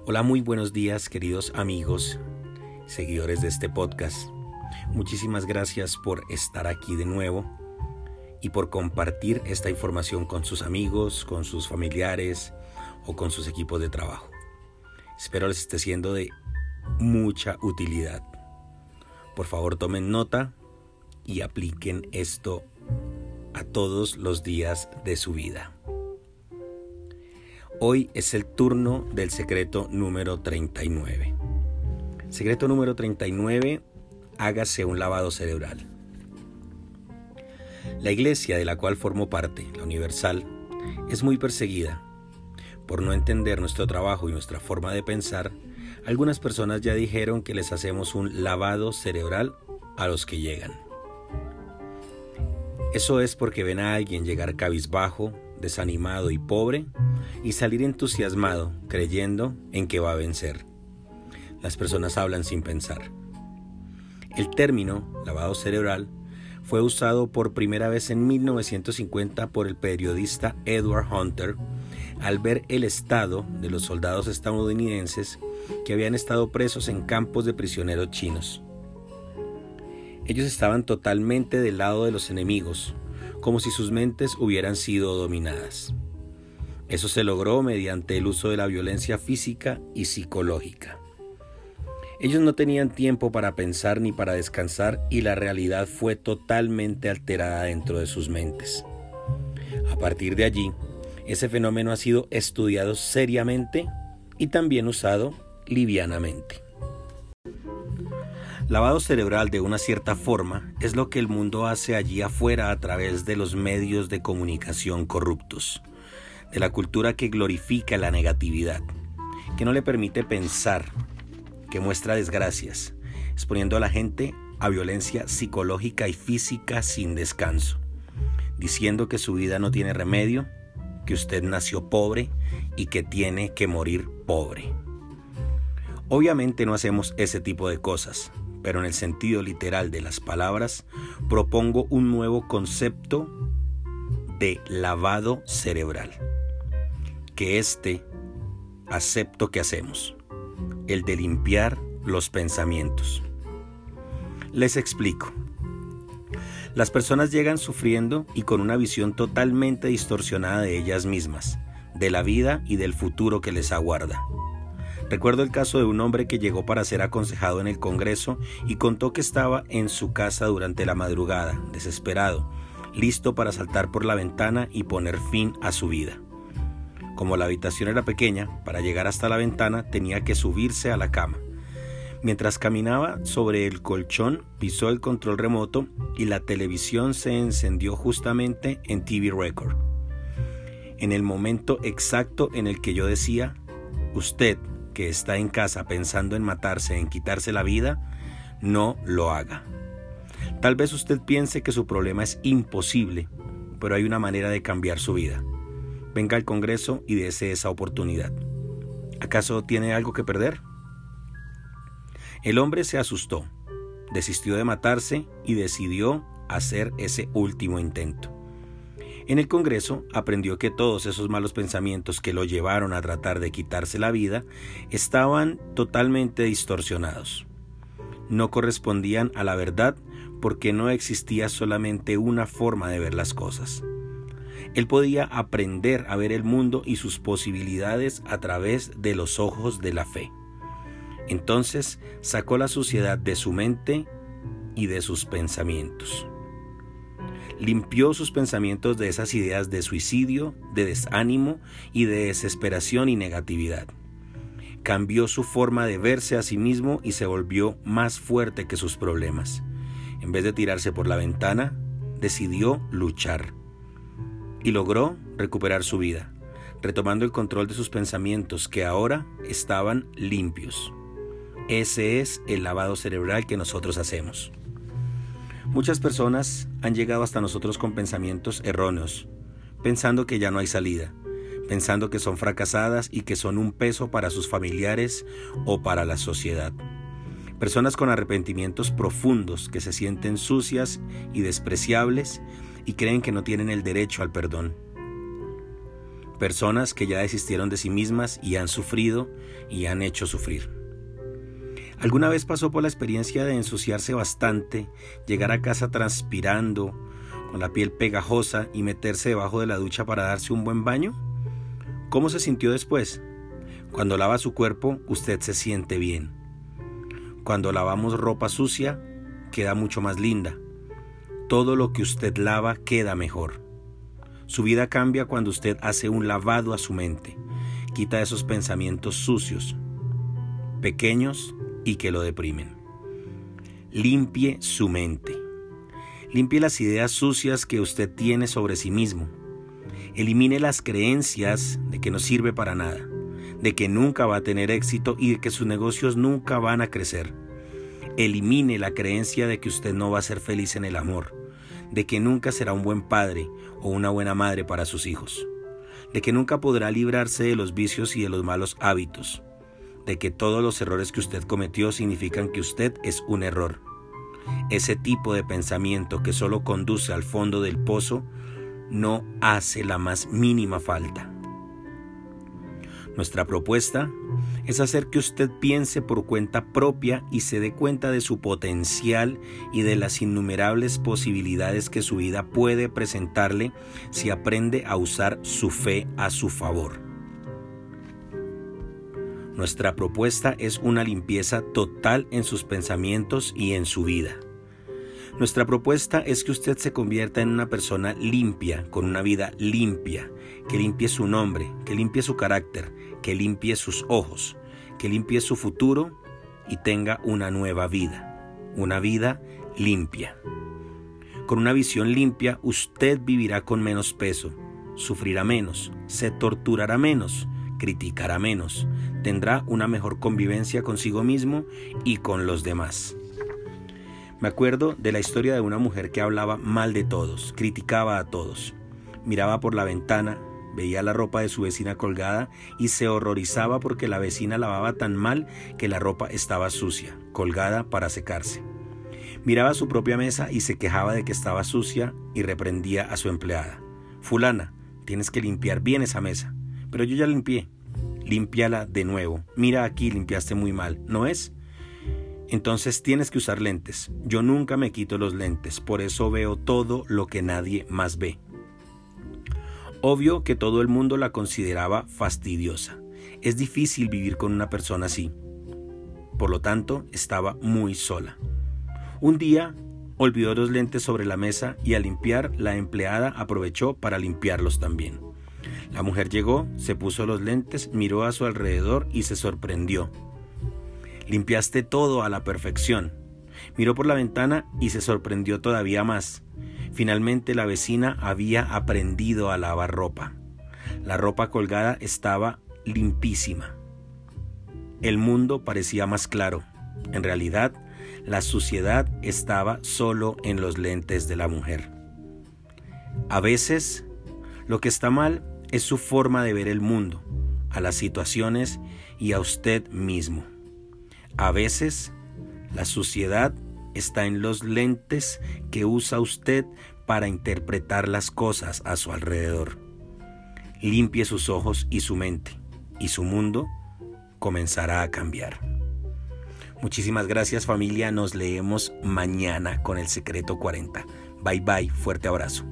Hola, muy buenos días queridos amigos, seguidores de este podcast. Muchísimas gracias por estar aquí de nuevo y por compartir esta información con sus amigos, con sus familiares o con sus equipos de trabajo. Espero les esté siendo de mucha utilidad. Por favor tomen nota y apliquen esto a todos los días de su vida. Hoy es el turno del secreto número 39. Secreto número 39, hágase un lavado cerebral. La iglesia de la cual formo parte, la Universal, es muy perseguida. Por no entender nuestro trabajo y nuestra forma de pensar, algunas personas ya dijeron que les hacemos un lavado cerebral a los que llegan. Eso es porque ven a alguien llegar cabizbajo, desanimado y pobre y salir entusiasmado creyendo en que va a vencer. Las personas hablan sin pensar. El término lavado cerebral fue usado por primera vez en 1950 por el periodista Edward Hunter al ver el estado de los soldados estadounidenses que habían estado presos en campos de prisioneros chinos. Ellos estaban totalmente del lado de los enemigos, como si sus mentes hubieran sido dominadas. Eso se logró mediante el uso de la violencia física y psicológica. Ellos no tenían tiempo para pensar ni para descansar y la realidad fue totalmente alterada dentro de sus mentes. A partir de allí, ese fenómeno ha sido estudiado seriamente y también usado livianamente. Lavado cerebral de una cierta forma es lo que el mundo hace allí afuera a través de los medios de comunicación corruptos de la cultura que glorifica la negatividad, que no le permite pensar, que muestra desgracias, exponiendo a la gente a violencia psicológica y física sin descanso, diciendo que su vida no tiene remedio, que usted nació pobre y que tiene que morir pobre. Obviamente no hacemos ese tipo de cosas, pero en el sentido literal de las palabras propongo un nuevo concepto de lavado cerebral que este acepto que hacemos, el de limpiar los pensamientos. Les explico. Las personas llegan sufriendo y con una visión totalmente distorsionada de ellas mismas, de la vida y del futuro que les aguarda. Recuerdo el caso de un hombre que llegó para ser aconsejado en el Congreso y contó que estaba en su casa durante la madrugada, desesperado, listo para saltar por la ventana y poner fin a su vida. Como la habitación era pequeña, para llegar hasta la ventana tenía que subirse a la cama. Mientras caminaba sobre el colchón, pisó el control remoto y la televisión se encendió justamente en TV Record. En el momento exacto en el que yo decía, usted que está en casa pensando en matarse, en quitarse la vida, no lo haga. Tal vez usted piense que su problema es imposible, pero hay una manera de cambiar su vida venga al Congreso y desee esa oportunidad. ¿Acaso tiene algo que perder? El hombre se asustó, desistió de matarse y decidió hacer ese último intento. En el Congreso aprendió que todos esos malos pensamientos que lo llevaron a tratar de quitarse la vida estaban totalmente distorsionados. No correspondían a la verdad porque no existía solamente una forma de ver las cosas. Él podía aprender a ver el mundo y sus posibilidades a través de los ojos de la fe. Entonces sacó la suciedad de su mente y de sus pensamientos. Limpió sus pensamientos de esas ideas de suicidio, de desánimo y de desesperación y negatividad. Cambió su forma de verse a sí mismo y se volvió más fuerte que sus problemas. En vez de tirarse por la ventana, decidió luchar y logró recuperar su vida, retomando el control de sus pensamientos que ahora estaban limpios. Ese es el lavado cerebral que nosotros hacemos. Muchas personas han llegado hasta nosotros con pensamientos erróneos, pensando que ya no hay salida, pensando que son fracasadas y que son un peso para sus familiares o para la sociedad. Personas con arrepentimientos profundos que se sienten sucias y despreciables y creen que no tienen el derecho al perdón. personas que ya desistieron de sí mismas y han sufrido y han hecho sufrir. ¿Alguna vez pasó por la experiencia de ensuciarse bastante, llegar a casa transpirando, con la piel pegajosa y meterse debajo de la ducha para darse un buen baño? ¿Cómo se sintió después? Cuando lava su cuerpo, usted se siente bien. Cuando lavamos ropa sucia, queda mucho más linda. Todo lo que usted lava queda mejor. Su vida cambia cuando usted hace un lavado a su mente, quita esos pensamientos sucios, pequeños y que lo deprimen. Limpie su mente. Limpie las ideas sucias que usted tiene sobre sí mismo. Elimine las creencias de que no sirve para nada de que nunca va a tener éxito y de que sus negocios nunca van a crecer. Elimine la creencia de que usted no va a ser feliz en el amor, de que nunca será un buen padre o una buena madre para sus hijos, de que nunca podrá librarse de los vicios y de los malos hábitos, de que todos los errores que usted cometió significan que usted es un error. Ese tipo de pensamiento que solo conduce al fondo del pozo no hace la más mínima falta. Nuestra propuesta es hacer que usted piense por cuenta propia y se dé cuenta de su potencial y de las innumerables posibilidades que su vida puede presentarle si aprende a usar su fe a su favor. Nuestra propuesta es una limpieza total en sus pensamientos y en su vida. Nuestra propuesta es que usted se convierta en una persona limpia, con una vida limpia, que limpie su nombre, que limpie su carácter, que limpie sus ojos, que limpie su futuro y tenga una nueva vida, una vida limpia. Con una visión limpia usted vivirá con menos peso, sufrirá menos, se torturará menos, criticará menos, tendrá una mejor convivencia consigo mismo y con los demás. Me acuerdo de la historia de una mujer que hablaba mal de todos, criticaba a todos. Miraba por la ventana, veía la ropa de su vecina colgada y se horrorizaba porque la vecina lavaba tan mal que la ropa estaba sucia, colgada para secarse. Miraba su propia mesa y se quejaba de que estaba sucia y reprendía a su empleada. Fulana, tienes que limpiar bien esa mesa. Pero yo ya limpié. Límpiala de nuevo. Mira aquí, limpiaste muy mal. ¿No es? Entonces tienes que usar lentes. Yo nunca me quito los lentes, por eso veo todo lo que nadie más ve. Obvio que todo el mundo la consideraba fastidiosa. Es difícil vivir con una persona así. Por lo tanto, estaba muy sola. Un día olvidó los lentes sobre la mesa y al limpiar la empleada aprovechó para limpiarlos también. La mujer llegó, se puso los lentes, miró a su alrededor y se sorprendió. Limpiaste todo a la perfección. Miró por la ventana y se sorprendió todavía más. Finalmente la vecina había aprendido a lavar ropa. La ropa colgada estaba limpísima. El mundo parecía más claro. En realidad, la suciedad estaba solo en los lentes de la mujer. A veces, lo que está mal es su forma de ver el mundo, a las situaciones y a usted mismo. A veces la suciedad está en los lentes que usa usted para interpretar las cosas a su alrededor. Limpie sus ojos y su mente, y su mundo comenzará a cambiar. Muchísimas gracias familia, nos leemos mañana con el secreto 40. Bye bye, fuerte abrazo.